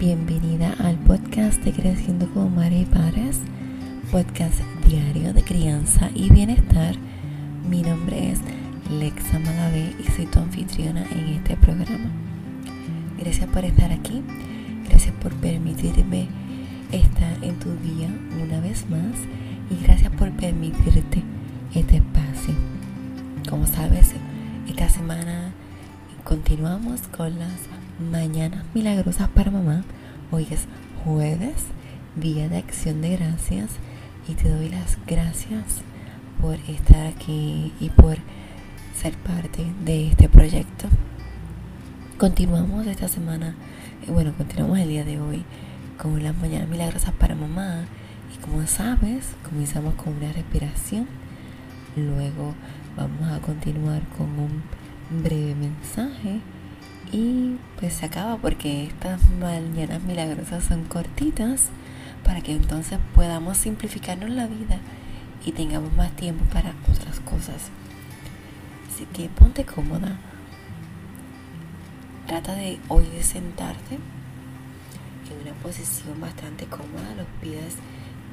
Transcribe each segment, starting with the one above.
Bienvenida al podcast de Creciendo como Madre y Padres, podcast diario de crianza y bienestar. Mi nombre es Lexa Malavé y soy tu anfitriona en este programa. Gracias por estar aquí, gracias por permitirme estar en tu día una vez más y gracias por permitirte este espacio. Como sabes, esta semana continuamos con las mañanas milagrosas para mamá. Hoy es jueves, día de acción de gracias y te doy las gracias por estar aquí y por ser parte de este proyecto. Continuamos esta semana, eh, bueno, continuamos el día de hoy con las mañanas milagrosas para mamá y como sabes, comenzamos con una respiración, luego vamos a continuar con un breve mensaje y pues se acaba porque estas mañanas milagrosas son cortitas para que entonces podamos simplificarnos la vida y tengamos más tiempo para otras cosas. Así que ponte cómoda. Trata de hoy de sentarte en una posición bastante cómoda, los pies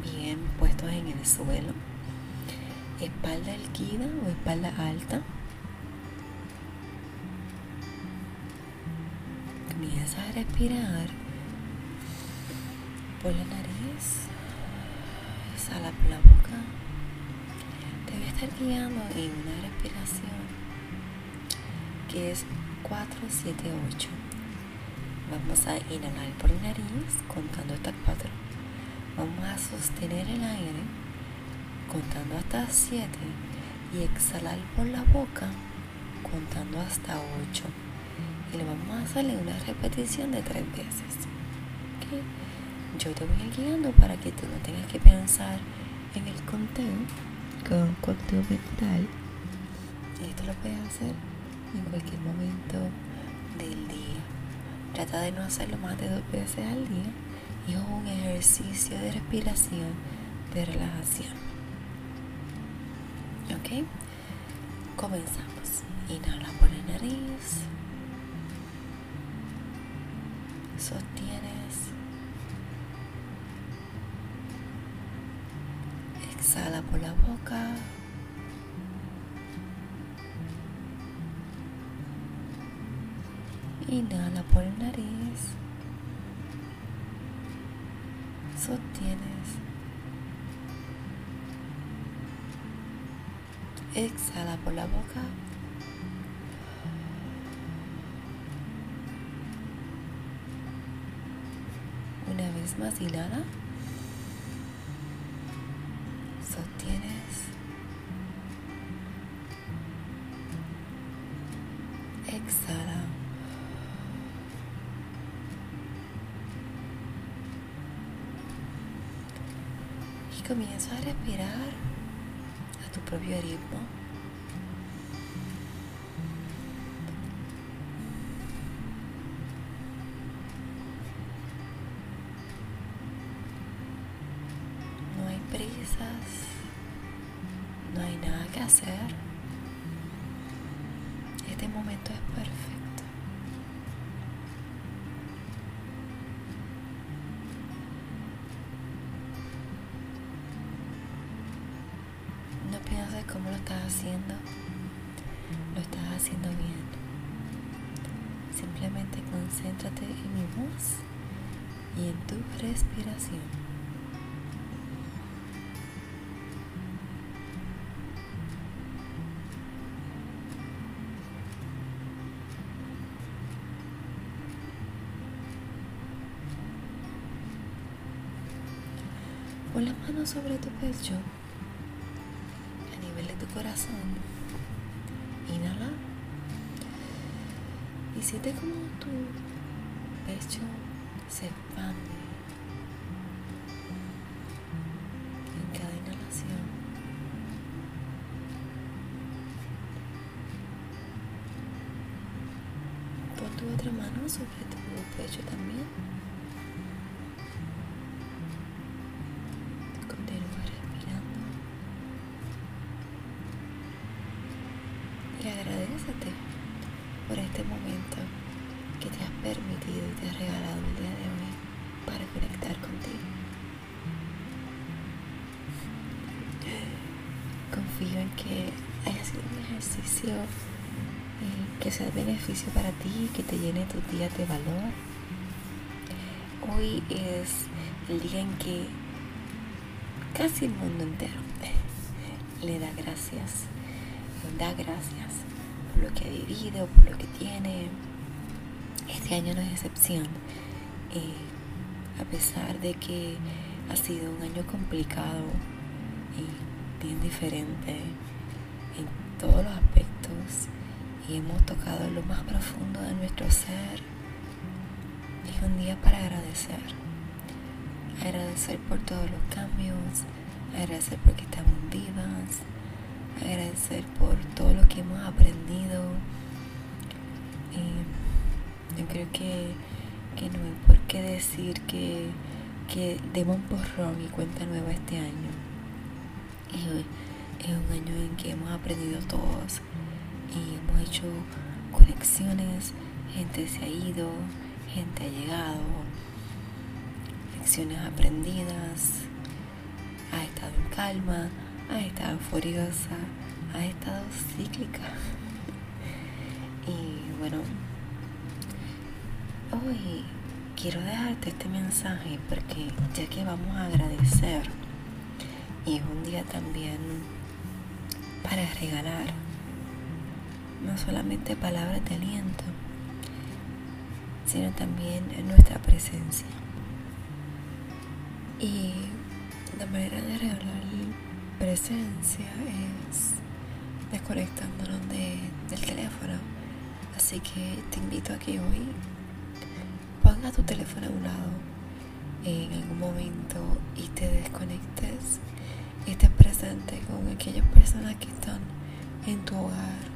bien puestos en el suelo, espalda erguida o espalda alta comienza a respirar por la nariz, exhala por la boca. Te voy a estar guiando en una respiración que es 4, 7, 8. Vamos a inhalar por la nariz contando hasta 4. Vamos a sostener el aire contando hasta 7 y exhalar por la boca contando hasta 8 y le vamos a hacerle una repetición de tres veces. Yo te voy guiando para que tú no tengas que pensar en el conteo con conteo mental. Y esto lo puedes hacer en cualquier momento del día. Trata de no hacerlo más de dos veces al día y es un ejercicio de respiración, de relajación. ¿Ok? Comenzamos. Inhala por la nariz. Sostienes. Exhala por la boca. Inhala por el nariz. Sostienes. Exhala por la boca. Más inhala. Sostienes. Exhala. Y comienza a respirar a tu propio ritmo. No hay nada que hacer. Este momento es perfecto. No pienses cómo lo estás haciendo. Lo estás haciendo bien. Simplemente concéntrate en mi voz y en tu respiración. Sobre tu pecho, a nivel de tu corazón. Inhala. Y siente como tu pecho se expande en cada inhalación. Pon tu otra mano sobre tu pecho también. Eh, que sea de beneficio para ti, que te llene tus días de valor. Hoy es el día en que casi el mundo entero le da gracias, da gracias por lo que ha vivido, por lo que tiene. Este año no es excepción. Eh, a pesar de que ha sido un año complicado y bien diferente en todos los aspectos y hemos tocado lo más profundo de nuestro ser, es un día para agradecer. Agradecer por todos los cambios, agradecer porque estamos vivas, agradecer por todo lo que hemos aprendido. Y yo creo que, no hay por qué decir que, que demos borrón y cuenta nueva este año. Es un año en que hemos aprendido todos y hemos hecho conexiones, gente se ha ido, gente ha llegado, lecciones aprendidas, ha estado en calma, ha estado furiosa, ha estado cíclica. Y bueno, hoy quiero dejarte este mensaje porque ya que vamos a agradecer y es un día también para regalar no solamente palabras de aliento, sino también nuestra presencia. Y la manera de regalar presencia es desconectándonos del teléfono. Así que te invito a que hoy ponga tu teléfono a un lado en algún momento y te desconectes estés presente con aquellas personas que están en tu hogar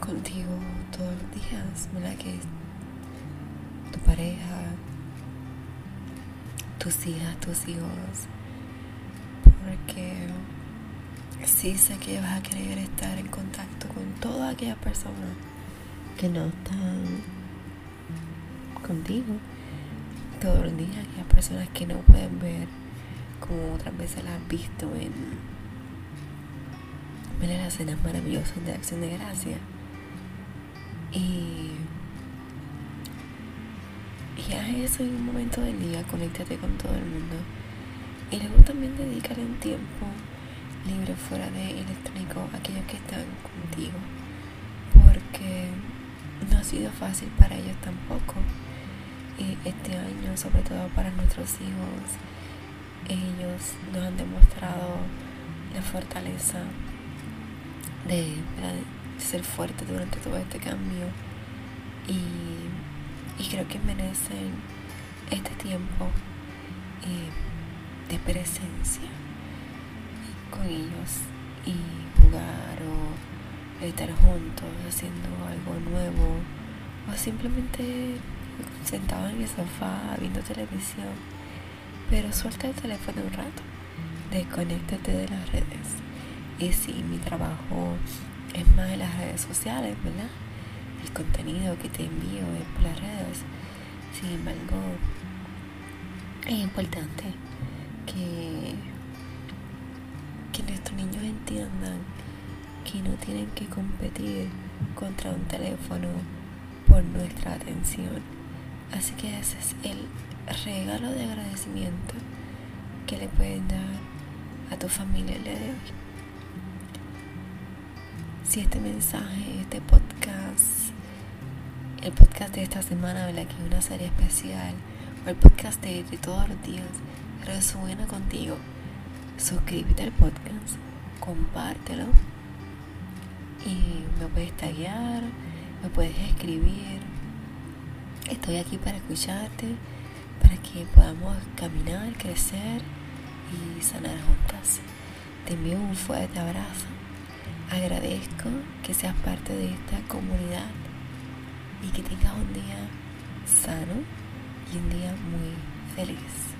contigo todos los días, ¿verdad? Que tu pareja, tus hijas, tus hijos, porque sí sé que vas a querer estar en contacto con todas aquellas personas que no están contigo todos los días, aquellas personas que no pueden ver como otras veces las has visto en, en las escenas maravillosas de acción de gracia. Y, y haz eso en un momento del día, conéctate con todo el mundo. Y luego también dedicarle un tiempo libre fuera de electrónico a aquellos que están contigo. Porque no ha sido fácil para ellos tampoco. Este año, sobre todo para nuestros hijos, ellos nos han demostrado la fortaleza de, ser fuertes durante todo este cambio. Y, y creo que merecen este tiempo. Y, de presencia con ellos y jugar o estar juntos haciendo algo nuevo o simplemente sentado en el sofá viendo televisión pero suelta el teléfono un rato. Desconéctate de las redes. Y si mi trabajo es más en las redes sociales verdad el contenido que te envío es por las redes. Sin embargo es importante que, que nuestros niños entiendan que no tienen que competir contra un teléfono por nuestra atención. Así que ese es el regalo de agradecimiento que le puedes dar a tu familia el día de hoy. Si este mensaje, este podcast, el podcast de esta semana, ¿verdad? que es una serie especial, o el podcast de, todos los días, resuena contigo, suscríbete al podcast, compártelo y me puedes taguear, me puedes escribir. Estoy aquí para escucharte, para que podamos caminar, crecer y sanar juntas. Te envío un fuerte abrazo. Agradezco que seas parte de esta comunidad y que tengas un día sano y un día muy feliz.